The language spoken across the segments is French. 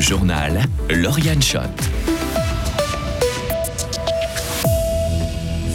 Journal Lauriane Schott.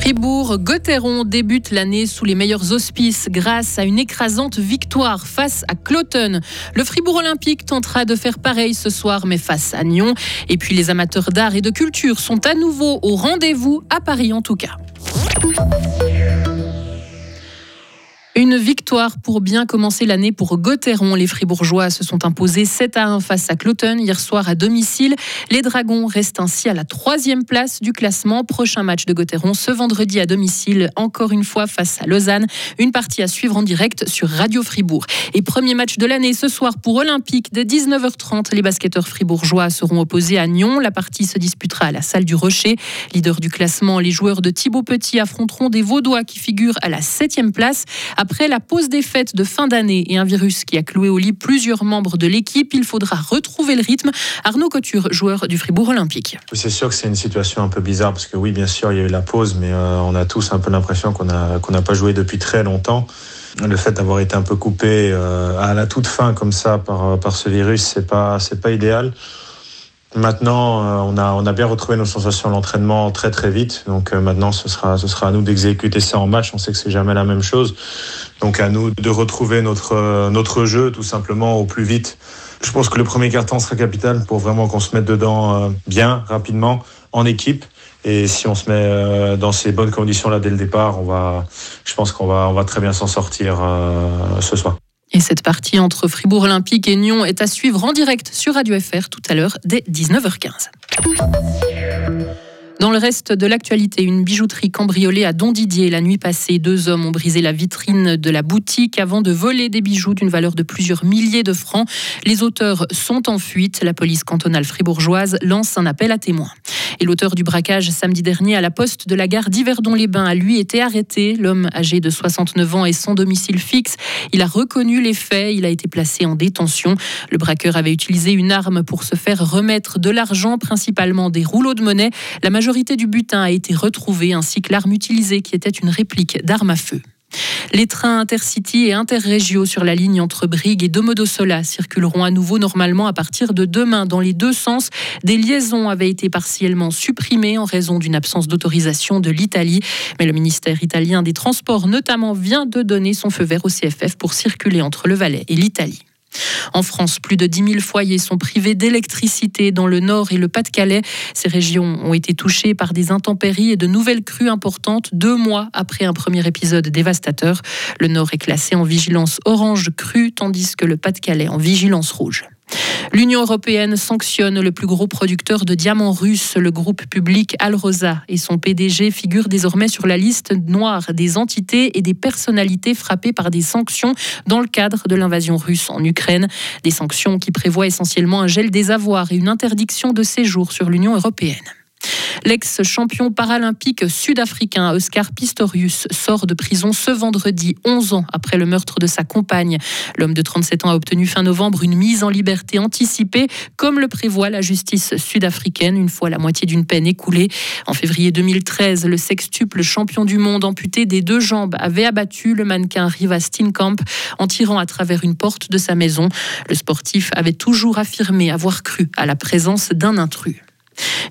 Fribourg-Gotteron débute l'année sous les meilleurs auspices grâce à une écrasante victoire face à Cloton. Le Fribourg Olympique tentera de faire pareil ce soir, mais face à Nyon. Et puis les amateurs d'art et de culture sont à nouveau au rendez-vous, à Paris en tout cas. Une victoire pour bien commencer l'année pour Gotteron. Les Fribourgeois se sont imposés 7 à 1 face à Cloton hier soir à domicile. Les Dragons restent ainsi à la troisième place du classement. Prochain match de Gotteron ce vendredi à domicile, encore une fois face à Lausanne. Une partie à suivre en direct sur Radio Fribourg. Et premier match de l'année ce soir pour Olympique dès 19h30. Les basketteurs fribourgeois seront opposés à Nyon. La partie se disputera à la salle du Rocher. Leader du classement, les joueurs de Thibaut Petit affronteront des Vaudois qui figurent à la septième place. La pause des fêtes de fin d'année et un virus qui a cloué au lit plusieurs membres de l'équipe, il faudra retrouver le rythme. Arnaud Couture, joueur du Fribourg Olympique. C'est sûr que c'est une situation un peu bizarre parce que oui, bien sûr, il y a eu la pause, mais euh, on a tous un peu l'impression qu'on n'a pas joué depuis très longtemps. Le fait d'avoir été un peu coupé euh, à la toute fin comme ça par, ce virus, c'est pas pas idéal. Maintenant, euh, on a, on a bien retrouvé nos sensations à l'entraînement très très vite. Donc euh, maintenant, ce sera, ce sera à nous d'exécuter ça en match. On sait que c'est jamais la même chose. Donc à nous de retrouver notre, euh, notre jeu tout simplement au plus vite. Je pense que le premier carton sera capital pour vraiment qu'on se mette dedans bien, rapidement, en équipe. Et si on se met dans ces bonnes conditions là dès le départ, on va, je pense qu'on va, on va très bien s'en sortir ce soir. Et cette partie entre Fribourg Olympique et Nyon est à suivre en direct sur Radio FR tout à l'heure dès 19h15. Dans le reste de l'actualité, une bijouterie cambriolée à Don Didier la nuit passée. Deux hommes ont brisé la vitrine de la boutique avant de voler des bijoux d'une valeur de plusieurs milliers de francs. Les auteurs sont en fuite. La police cantonale fribourgeoise lance un appel à témoins. Et l'auteur du braquage samedi dernier à la poste de la gare d'Yverdon-les-Bains a lui été arrêté. L'homme âgé de 69 ans est sans domicile fixe. Il a reconnu les faits. Il a été placé en détention. Le braqueur avait utilisé une arme pour se faire remettre de l'argent, principalement des rouleaux de monnaie. La majorité du butin a été retrouvée ainsi que l'arme utilisée qui était une réplique d'arme à feu. Les trains intercity et interrégiaux sur la ligne entre Brigue et Domodossola circuleront à nouveau normalement à partir de demain dans les deux sens. Des liaisons avaient été partiellement supprimées en raison d'une absence d'autorisation de l'Italie. Mais le ministère italien des Transports notamment vient de donner son feu vert au CFF pour circuler entre le Valais et l'Italie. En France, plus de 10 000 foyers sont privés d'électricité dans le Nord et le Pas-de-Calais. Ces régions ont été touchées par des intempéries et de nouvelles crues importantes deux mois après un premier épisode dévastateur. Le Nord est classé en vigilance orange crue, tandis que le Pas-de-Calais en vigilance rouge. L'Union européenne sanctionne le plus gros producteur de diamants russes, le groupe public Alrosa, et son PDG figure désormais sur la liste noire des entités et des personnalités frappées par des sanctions dans le cadre de l'invasion russe en Ukraine. Des sanctions qui prévoient essentiellement un gel des avoirs et une interdiction de séjour sur l'Union européenne. L'ex-champion paralympique sud-africain Oscar Pistorius sort de prison ce vendredi, 11 ans après le meurtre de sa compagne. L'homme de 37 ans a obtenu fin novembre une mise en liberté anticipée, comme le prévoit la justice sud-africaine, une fois la moitié d'une peine écoulée. En février 2013, le sextuple champion du monde amputé des deux jambes avait abattu le mannequin Riva Steenkamp en tirant à travers une porte de sa maison. Le sportif avait toujours affirmé avoir cru à la présence d'un intrus.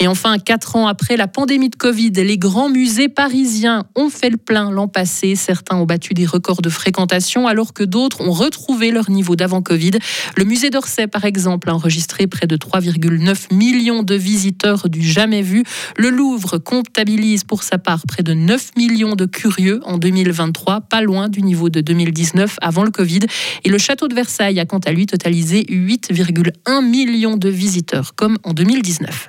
Et enfin, quatre ans après la pandémie de Covid, les grands musées parisiens ont fait le plein l'an passé. Certains ont battu des records de fréquentation alors que d'autres ont retrouvé leur niveau d'avant Covid. Le musée d'Orsay, par exemple, a enregistré près de 3,9 millions de visiteurs du jamais vu. Le Louvre comptabilise pour sa part près de 9 millions de curieux en 2023, pas loin du niveau de 2019 avant le Covid. Et le château de Versailles a quant à lui totalisé 8,1 millions de visiteurs, comme en 2019.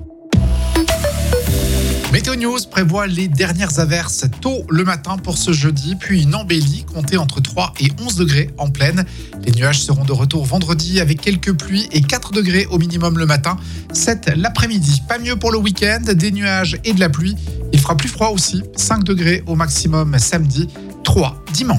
Météo News prévoit les dernières averses tôt le matin pour ce jeudi, puis une embellie comptée entre 3 et 11 degrés en pleine. Les nuages seront de retour vendredi avec quelques pluies et 4 degrés au minimum le matin, 7 l'après-midi. Pas mieux pour le week-end, des nuages et de la pluie. Il fera plus froid aussi, 5 degrés au maximum samedi, 3 dimanche.